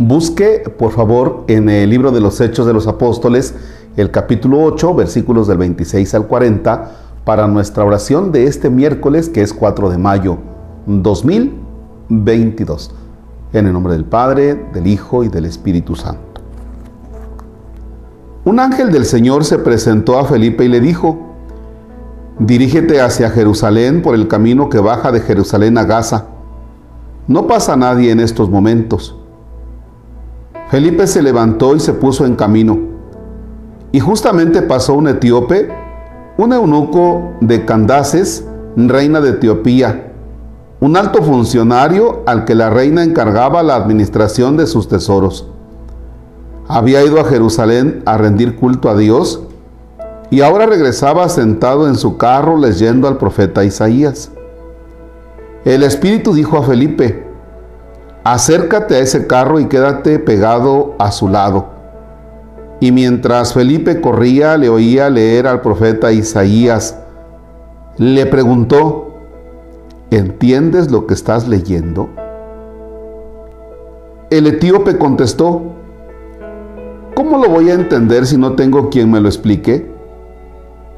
busque por favor en el libro de los Hechos de los Apóstoles, el capítulo 8, versículos del 26 al 40, para nuestra oración de este miércoles, que es 4 de mayo 2022. En el nombre del Padre, del Hijo y del Espíritu Santo. Un ángel del Señor se presentó a Felipe y le dijo, Dirígete hacia Jerusalén por el camino que baja de Jerusalén a Gaza. No pasa nadie en estos momentos. Felipe se levantó y se puso en camino. Y justamente pasó un etíope, un eunuco de Candaces, reina de Etiopía, un alto funcionario al que la reina encargaba la administración de sus tesoros. Había ido a Jerusalén a rendir culto a Dios y ahora regresaba sentado en su carro leyendo al profeta Isaías. El Espíritu dijo a Felipe, acércate a ese carro y quédate pegado a su lado. Y mientras Felipe corría, le oía leer al profeta Isaías. Le preguntó, ¿entiendes lo que estás leyendo? El etíope contestó, ¿cómo lo voy a entender si no tengo quien me lo explique?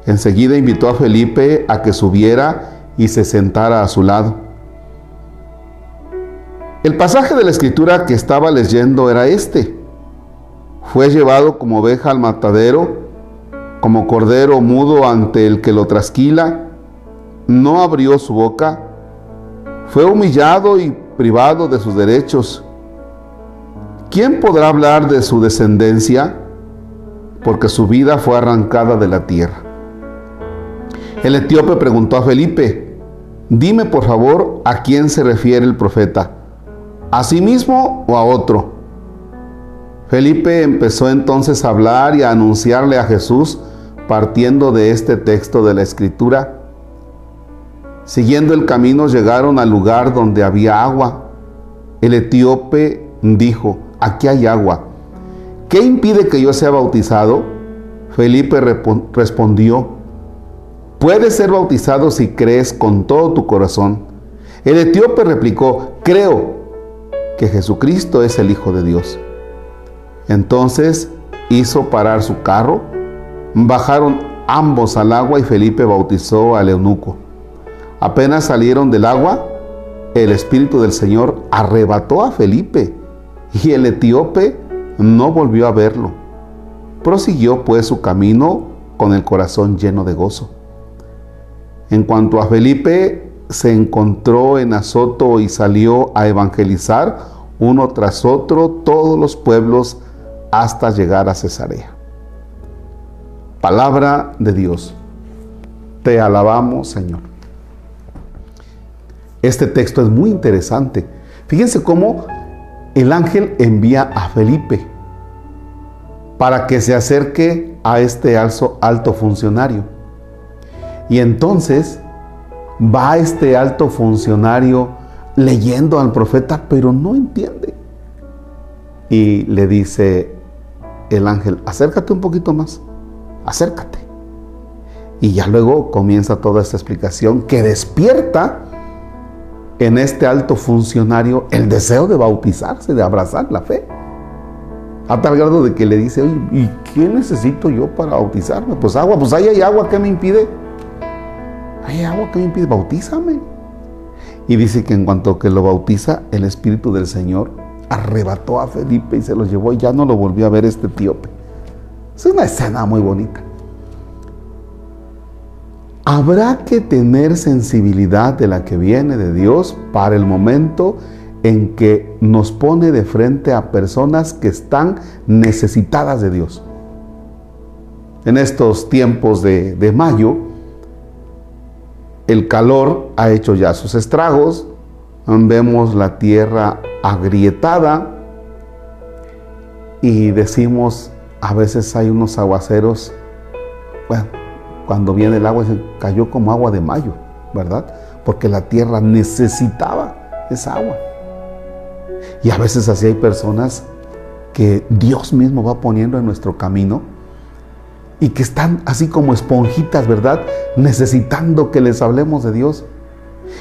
Enseguida invitó a Felipe a que subiera y se sentara a su lado. El pasaje de la escritura que estaba leyendo era este. Fue llevado como oveja al matadero, como cordero mudo ante el que lo trasquila, no abrió su boca, fue humillado y privado de sus derechos. ¿Quién podrá hablar de su descendencia? Porque su vida fue arrancada de la tierra. El etíope preguntó a Felipe, dime por favor a quién se refiere el profeta, a sí mismo o a otro. Felipe empezó entonces a hablar y a anunciarle a Jesús partiendo de este texto de la escritura. Siguiendo el camino llegaron al lugar donde había agua. El etíope dijo, aquí hay agua. ¿Qué impide que yo sea bautizado? Felipe respondió, Puedes ser bautizado si crees con todo tu corazón. El etíope replicó, creo que Jesucristo es el Hijo de Dios. Entonces hizo parar su carro, bajaron ambos al agua y Felipe bautizó al eunuco. Apenas salieron del agua, el Espíritu del Señor arrebató a Felipe y el etíope no volvió a verlo. Prosiguió pues su camino con el corazón lleno de gozo. En cuanto a Felipe, se encontró en Azoto y salió a evangelizar uno tras otro todos los pueblos hasta llegar a Cesarea. Palabra de Dios. Te alabamos, Señor. Este texto es muy interesante. Fíjense cómo el ángel envía a Felipe para que se acerque a este alto funcionario. Y entonces va este alto funcionario leyendo al profeta, pero no entiende. Y le dice el ángel, acércate un poquito más, acércate. Y ya luego comienza toda esta explicación que despierta en este alto funcionario el deseo de bautizarse, de abrazar la fe. A tal grado de que le dice, oye, ¿y qué necesito yo para bautizarme? Pues agua, pues ahí hay agua, ¿qué me impide? Hay agua que me impide, bautízame. Y dice que en cuanto que lo bautiza, el Espíritu del Señor arrebató a Felipe y se lo llevó y ya no lo volvió a ver este etíope. Es una escena muy bonita. Habrá que tener sensibilidad de la que viene de Dios para el momento en que nos pone de frente a personas que están necesitadas de Dios. En estos tiempos de, de mayo, el calor ha hecho ya sus estragos, vemos la tierra agrietada y decimos, a veces hay unos aguaceros, bueno, cuando viene el agua se cayó como agua de mayo, ¿verdad? Porque la tierra necesitaba esa agua. Y a veces así hay personas que Dios mismo va poniendo en nuestro camino y que están así como esponjitas, ¿verdad? Necesitando que les hablemos de Dios.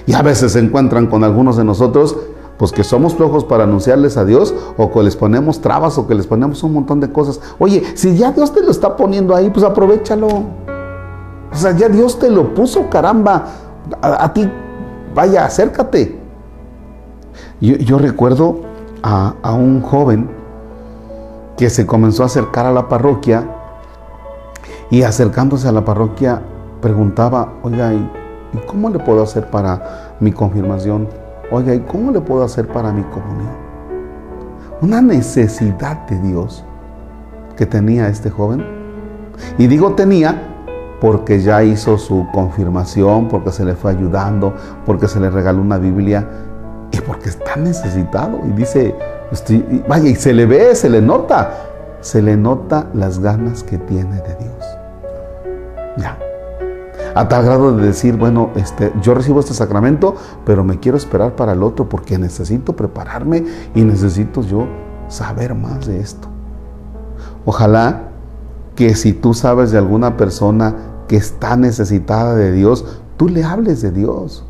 Y a veces se encuentran con algunos de nosotros Pues que somos flojos para anunciarles a Dios o que les ponemos trabas o que les ponemos un montón de cosas. Oye, si ya Dios te lo está poniendo ahí, pues aprovechalo. O sea, ya Dios te lo puso, caramba. A, ti, vaya, acércate. Yo, recuerdo a, un joven que se comenzó a acercar a la parroquia y acercándose a la parroquia preguntaba, oiga, ¿y cómo le puedo hacer para mi confirmación? Oiga, ¿y cómo le puedo hacer para mi comunión? Una necesidad de Dios que tenía este joven. Y digo tenía porque ya hizo su confirmación, porque se le fue ayudando, porque se le regaló una Biblia y porque está necesitado. Y dice, vaya, y se le ve, se le nota, se le nota las ganas que tiene de Dios. Ya. A tal grado de decir, bueno, este, yo recibo este sacramento, pero me quiero esperar para el otro porque necesito prepararme y necesito yo saber más de esto. Ojalá que si tú sabes de alguna persona que está necesitada de Dios, tú le hables de Dios.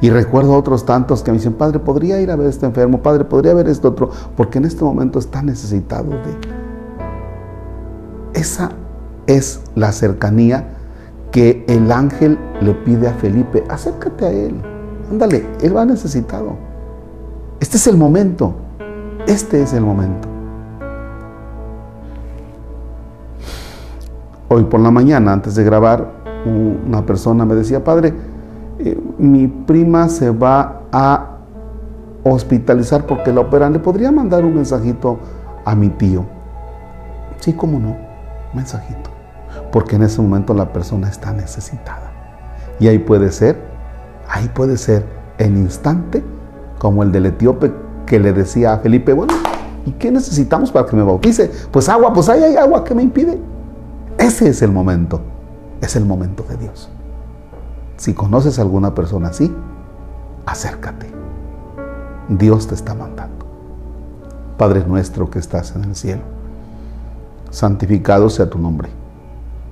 Y recuerdo a otros tantos que me dicen, Padre, podría ir a ver a este enfermo, Padre, podría ver este otro, porque en este momento está necesitado de... Esa es la cercanía que el ángel le pide a Felipe, acércate a él, ándale, él va necesitado. Este es el momento, este es el momento. Hoy por la mañana, antes de grabar, una persona me decía, Padre, eh, mi prima se va a hospitalizar porque la operan. ¿Le podría mandar un mensajito a mi tío? Sí, cómo no, mensajito porque en ese momento la persona está necesitada. Y ahí puede ser, ahí puede ser en instante, como el del etíope que le decía a Felipe, bueno, ¿y qué necesitamos para que me bautice? Pues agua, pues ahí hay agua, ¿qué me impide? Ese es el momento, es el momento de Dios. Si conoces a alguna persona así, acércate. Dios te está mandando. Padre nuestro que estás en el cielo, santificado sea tu nombre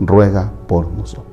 ruega por nosotros.